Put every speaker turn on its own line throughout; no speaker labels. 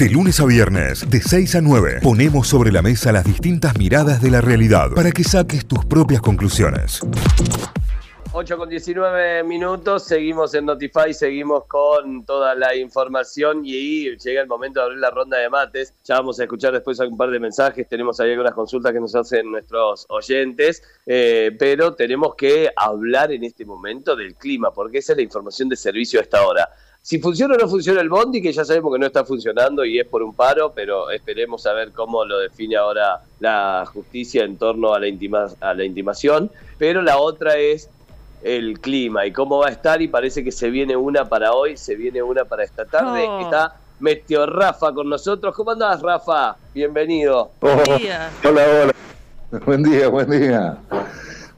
De lunes a viernes, de 6 a 9, ponemos sobre la mesa las distintas miradas de la realidad para que saques tus propias conclusiones.
8 con 19 minutos, seguimos en Notify, seguimos con toda la información y llega el momento de abrir la ronda de mates. Ya vamos a escuchar después un par de mensajes, tenemos ahí algunas consultas que nos hacen nuestros oyentes, eh, pero tenemos que hablar en este momento del clima, porque esa es la información de servicio a esta hora. Si funciona o no funciona el Bondi, que ya sabemos que no está funcionando y es por un paro, pero esperemos a ver cómo lo define ahora la justicia en torno a la, a la intimación. Pero la otra es el clima y cómo va a estar y parece que se viene una para hoy, se viene una para esta tarde. Está Meteo Rafa con nosotros. ¿Cómo andás, Rafa? Bienvenido.
Oh, hola, hola. Buen día, buen día.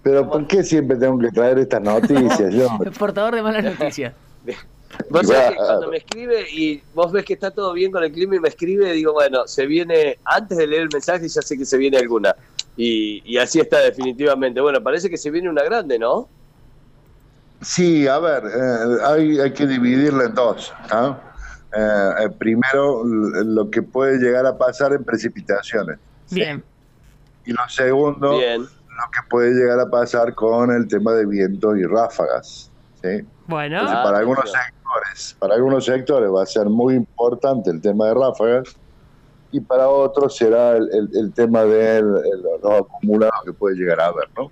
Pero ¿por qué siempre tengo que traer estas noticias? Yo?
El portador de malas noticias.
Vos sabés que cuando me escribe y vos ves que está todo bien con el clima y me escribe, digo, bueno, se viene, antes de leer el mensaje ya sé que se viene alguna. Y, y así está definitivamente. Bueno, parece que se viene una grande, ¿no?
Sí, a ver, eh, hay, hay, que dividirla en dos. Eh, primero, lo que puede llegar a pasar en precipitaciones.
Bien.
Y lo segundo, lo que puede llegar a pasar con el tema de viento y ráfagas. ¿sí?
Bueno.
Ah, para algunos sectores, para algunos sectores va a ser muy importante el tema de ráfagas y para otros será el, el, tema de los acumulados que puede llegar a haber, ¿no?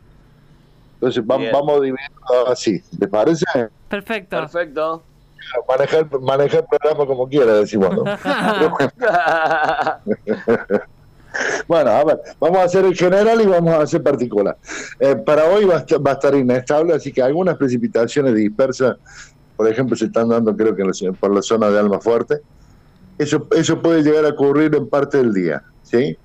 Entonces vamos dividiendo así, ¿te parece?
Perfecto.
Perfecto.
Manejar, manejar el programa como quiera, decimos. bueno, a ver, vamos a hacer el general y vamos a hacer particular. Eh, para hoy va a, estar, va a, estar, inestable, así que algunas precipitaciones dispersas, por ejemplo, se están dando creo que por la zona de Alma Fuerte. Eso, eso puede llegar a ocurrir en parte del día, ¿sí?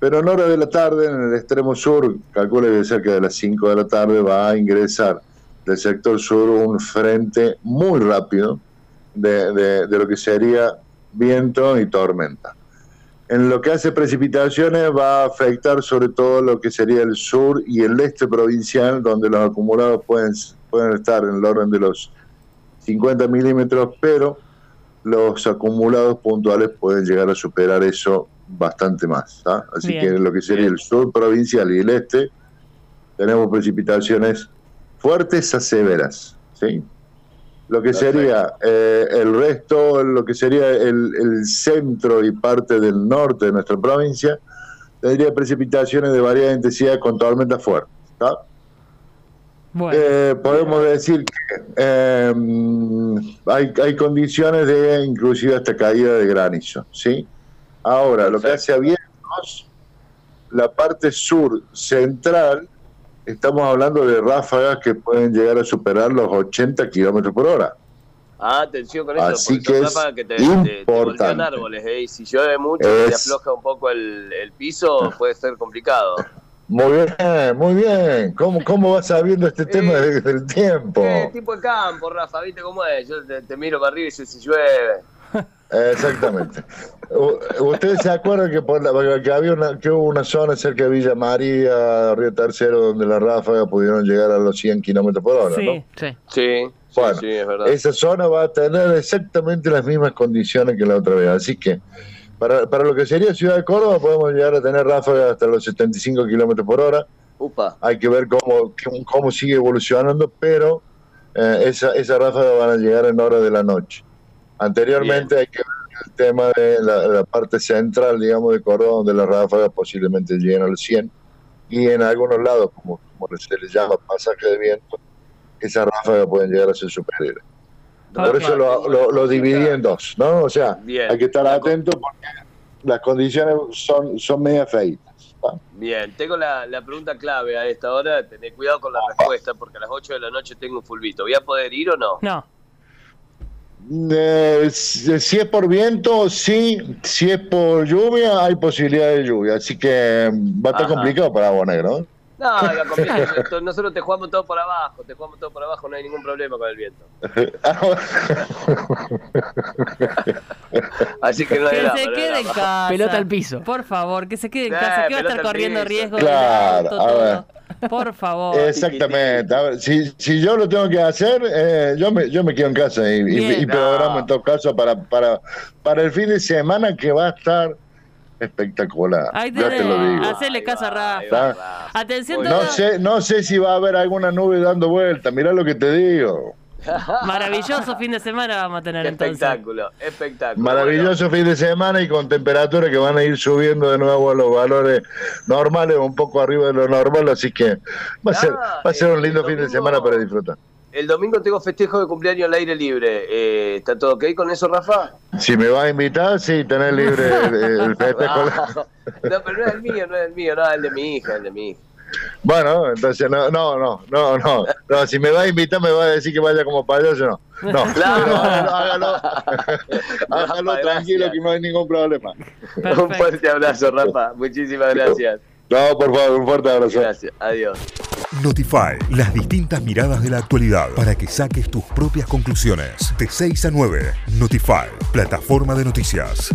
Pero en hora de la tarde, en el extremo sur, calcule que cerca de las 5 de la tarde va a ingresar del sector sur un frente muy rápido de, de, lo que sería viento y tormenta. En lo que hace precipitaciones va a afectar sobre todo lo que sería el sur y el este provincial, donde los acumulados pueden, pueden estar en el orden de los 50 milímetros, pero los acumulados puntuales pueden llegar a superar eso bastante más. ¿ah? Así que en lo que sería el sur provincial y el este, tenemos precipitaciones fuertes a severas. ¿sí? Lo que sería eh, el resto, lo que sería el, centro y parte del norte de nuestra provincia, tendría precipitaciones de variada intensidad con tormentas fuertes. Eh, podemos decir que em, hay, hay condiciones de inclusive hasta caída de granizo, ¿sí? Ahora, lo que hace a vientos, la parte sur central, estamos hablando de ráfagas que pueden llegar a superar los 80 kilómetros por hora.
Ah, atención con eso,
Así que es
que te,
importante.
árboles, ¿eh? y si llueve mucho y afloja un poco el, el piso, puede ser complicado.
Muy bien, muy bien. ¿Cómo, cómo vas sabiendo este tema del tiempo?
Eh, tipo de campo, Rafa, ¿viste cómo es? Yo te, te miro para arriba y dice si llueve.
Exactamente. ¿Ustedes se acuerdan que, por la, que había una, que hubo una zona cerca de Villa María, Río Tercero, donde las ráfagas pudieron llegar a los 100 kilómetros por hora?
Sí,
sí. Sí,
bueno,
es verdad.
Esa zona va a tener exactamente las mismas condiciones que la otra vez. Así que, para, para lo que sería Ciudad de Córdoba, podemos llegar a tener ráfagas hasta los 75 kilómetros por hora.
Upa.
Hay que ver cómo, cómo sigue evolucionando, pero eh, esa, esas ráfagas van a llegar en hora de la noche. Anteriormente hay que ver el tema de la, parte central, digamos, de Córdoba, donde las ráfagas posiblemente lleguen al 100, y en algunos lados, como, se les llama pasaje de viento, esas ráfagas pueden llegar a ser superiores. Por eso lo, lo, dividí en dos, ¿no? O sea, hay que estar atento porque las condiciones son, son media feitas.
Bien, tengo la, la, pregunta clave a esta hora, tener cuidado con la respuesta porque a las 8 de la noche tengo un fulbito. ¿Voy a poder ir o no?
No.
Eh, si es por viento, sí. Si es por lluvia, hay posibilidad de lluvia. Así que va a estar complicado para Agua Negro.
No, nosotros te jugamos todo por abajo, te jugamos todo por abajo, no hay ningún problema con el viento. Así que no hay
Que se quede en casa.
Pelota
al piso. Por favor, que se quede en casa, que va a estar corriendo riesgo.
Claro, a ver.
Por favor.
Exactamente. A ver, si, si yo lo tengo que hacer, eh, yo, me, yo me quedo en casa y, y- y programo
No.
en todo caso para, para, para el fin de semana que va a estar espectacular.
Ahí
ya te lo digo.
Hacele
Ahí
caso a Rafa. Atención,
No sé, no sé si va a haber alguna nube dando vuelta. Mirá lo que te digo.
Maravilloso fin de semana vamos a tener
Qué
entonces.
espectáculo, espectáculo.
Maravilloso fin de semana y con temperaturas que van a ir subiendo de nuevo a los valores normales, un poco arriba de lo normal, así que va a ser,
Ah,
va a ser un
el
lindo fin de
domingo-
semana para disfrutar.
El domingo tengo festejo de cumpleaños al aire libre. Eh, ¿Está todo ok con eso, Rafa?
Si me vas a invitar, sí, tenés libre el, el festejo.
No, pero no es el mío, no es el mío, no, es el de mi hija, el de mi hija.
Bueno, entonces no, no, no, no, no, no, si me va a invitar me va a decir que vaya como payaso, no. No,
Claro.
pero hágalo, hágalo, hágalo
Rafa,
tranquilo
gracias.
que no hay ningún problema.
Un fuerte abrazo, Rafa. Muchísimas gracias.
No, por favor, un fuerte abrazo.
Gracias. Adiós.
Notify, las distintas miradas de la actualidad para que saques tus propias conclusiones. De 6 a 9, Notify, plataforma de noticias.